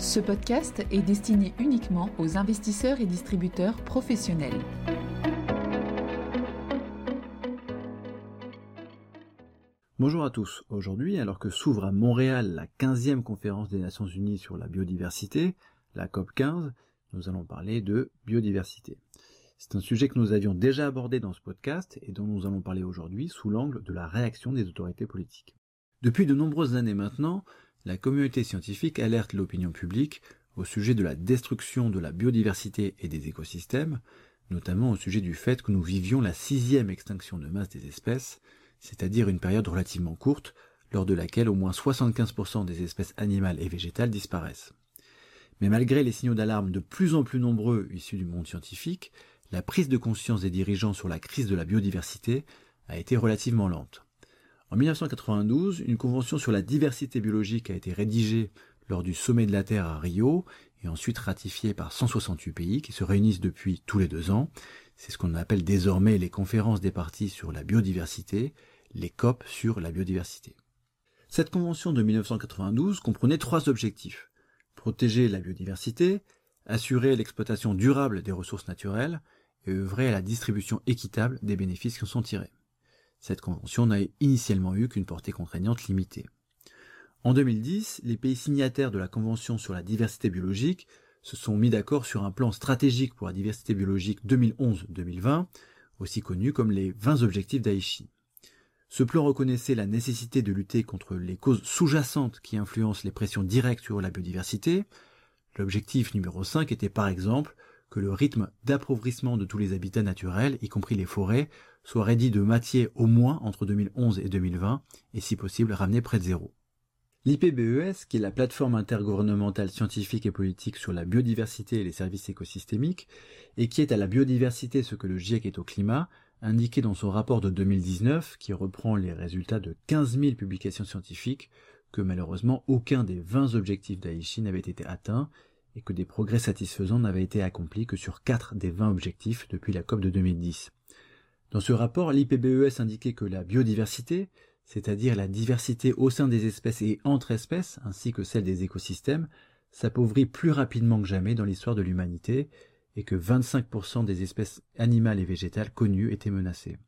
Ce podcast est destiné uniquement aux investisseurs et distributeurs professionnels. Bonjour à tous. Aujourd'hui, alors que s'ouvre à Montréal la 15e conférence des Nations Unies sur la biodiversité, la COP 15, nous allons parler de biodiversité. C'est un sujet que nous avions déjà abordé dans ce podcast et dont nous allons parler aujourd'hui sous l'angle de la réaction des autorités politiques. Depuis de nombreuses années maintenant, la communauté scientifique alerte l'opinion publique au sujet de la destruction de la biodiversité et des écosystèmes, notamment au sujet du fait que nous vivions la sixième extinction de masse des espèces, c'est-à-dire une période relativement courte, lors de laquelle au moins 75% des espèces animales et végétales disparaissent. Mais malgré les signaux d'alarme de plus en plus nombreux issus du monde scientifique, la prise de conscience des dirigeants sur la crise de la biodiversité a été relativement lente. En 1992, une convention sur la diversité biologique a été rédigée lors du sommet de la Terre à Rio et ensuite ratifiée par 168 pays qui se réunissent depuis tous les deux ans. C'est ce qu'on appelle désormais les conférences des parties sur la biodiversité, les COP sur la biodiversité. Cette convention de 1992 comprenait trois objectifs. Protéger la biodiversité, assurer l'exploitation durable des ressources naturelles et œuvrer à la distribution équitable des bénéfices qui en sont tirés. Cette convention n'a initialement eu qu'une portée contraignante limitée. En 2010, les pays signataires de la Convention sur la diversité biologique se sont mis d'accord sur un plan stratégique pour la diversité biologique 2011-2020, aussi connu comme les 20 objectifs d'Aichi. Ce plan reconnaissait la nécessité de lutter contre les causes sous-jacentes qui influencent les pressions directes sur la biodiversité. L'objectif numéro 5 était par exemple que le rythme d'appauvrissement de tous les habitats naturels, y compris les forêts, soit réduit de moitié au moins entre 2011 et 2020, et si possible ramené près de zéro. L'IPBES, qui est la plateforme intergouvernementale scientifique et politique sur la biodiversité et les services écosystémiques, et qui est à la biodiversité ce que le GIEC est au climat, indiquait dans son rapport de 2019, qui reprend les résultats de 15 000 publications scientifiques, que malheureusement aucun des 20 objectifs d'Aichi n'avait été atteint, et que des progrès satisfaisants n'avaient été accomplis que sur 4 des 20 objectifs depuis la COP de 2010. Dans ce rapport, l'IPBES indiquait que la biodiversité, c'est-à-dire la diversité au sein des espèces et entre espèces, ainsi que celle des écosystèmes, s'appauvrit plus rapidement que jamais dans l'histoire de l'humanité, et que 25% des espèces animales et végétales connues étaient menacées.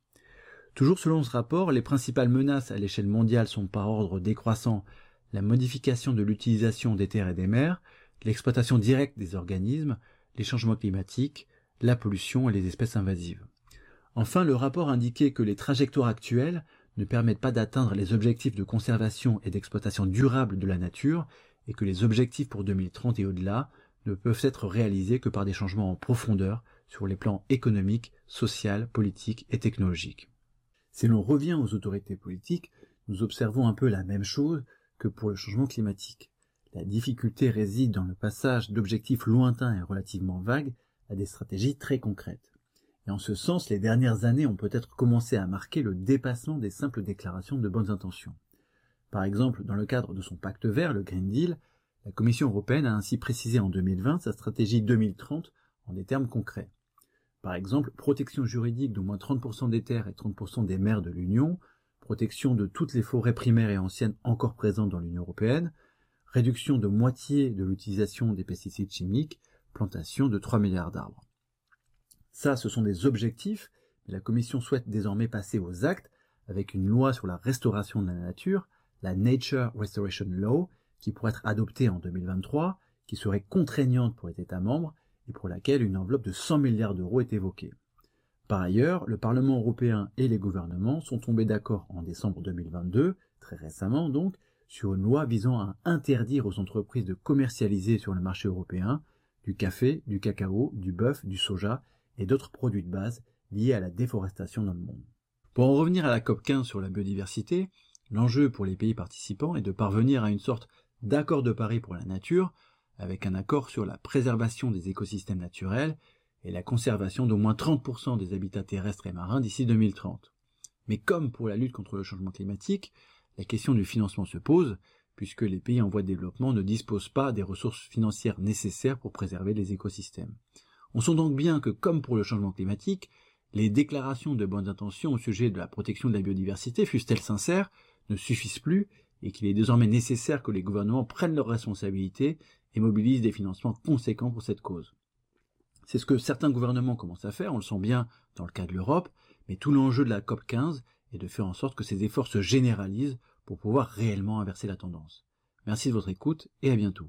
Toujours selon ce rapport, les principales menaces à l'échelle mondiale sont par ordre décroissant la modification de l'utilisation des terres et des mers, l'exploitation directe des organismes, les changements climatiques, la pollution et les espèces invasives. Enfin, le rapport indiquait que les trajectoires actuelles ne permettent pas d'atteindre les objectifs de conservation et d'exploitation durable de la nature et que les objectifs pour 2030 et au-delà ne peuvent être réalisés que par des changements en profondeur sur les plans économiques, social, politiques et technologiques. Si l'on revient aux autorités politiques, nous observons un peu la même chose que pour le changement climatique. La difficulté réside dans le passage d'objectifs lointains et relativement vagues à des stratégies très concrètes. Et en ce sens, les dernières années ont peut-être commencé à marquer le dépassement des simples déclarations de bonnes intentions. Par exemple, dans le cadre de son pacte vert, le Green Deal, la Commission européenne a ainsi précisé en 2020 sa stratégie 2030 en des termes concrets. Par exemple, protection juridique d'au moins 30% des terres et 30% des mers de l'Union, protection de toutes les forêts primaires et anciennes encore présentes dans l'Union européenne, réduction de moitié de l'utilisation des pesticides chimiques, plantation de 3 milliards d'arbres. Ça, ce sont des objectifs, mais la Commission souhaite désormais passer aux actes avec une loi sur la restauration de la nature, la Nature Restoration Law, qui pourrait être adoptée en 2023, qui serait contraignante pour les États membres et pour laquelle une enveloppe de 100 milliards d'euros est évoquée. Par ailleurs, le Parlement européen et les gouvernements sont tombés d'accord en décembre 2022, très récemment donc, sur une loi visant à interdire aux entreprises de commercialiser sur le marché européen du café, du cacao, du bœuf, du soja et d'autres produits de base liés à la déforestation dans le monde. Pour en revenir à la COP 15 sur la biodiversité, l'enjeu pour les pays participants est de parvenir à une sorte d'accord de Paris pour la nature, avec un accord sur la préservation des écosystèmes naturels et la conservation d'au moins 30% des habitats terrestres et marins d'ici 2030. Mais comme pour la lutte contre le changement climatique, la question du financement se pose, puisque les pays en voie de développement ne disposent pas des ressources financières nécessaires pour préserver les écosystèmes. On sent donc bien que, comme pour le changement climatique, les déclarations de bonnes intentions au sujet de la protection de la biodiversité, fussent-elles sincères, ne suffisent plus et qu'il est désormais nécessaire que les gouvernements prennent leurs responsabilités et mobilisent des financements conséquents pour cette cause. C'est ce que certains gouvernements commencent à faire, on le sent bien dans le cas de l'Europe, mais tout l'enjeu de la COP 15 est de faire en sorte que ces efforts se généralisent pour pouvoir réellement inverser la tendance. Merci de votre écoute et à bientôt.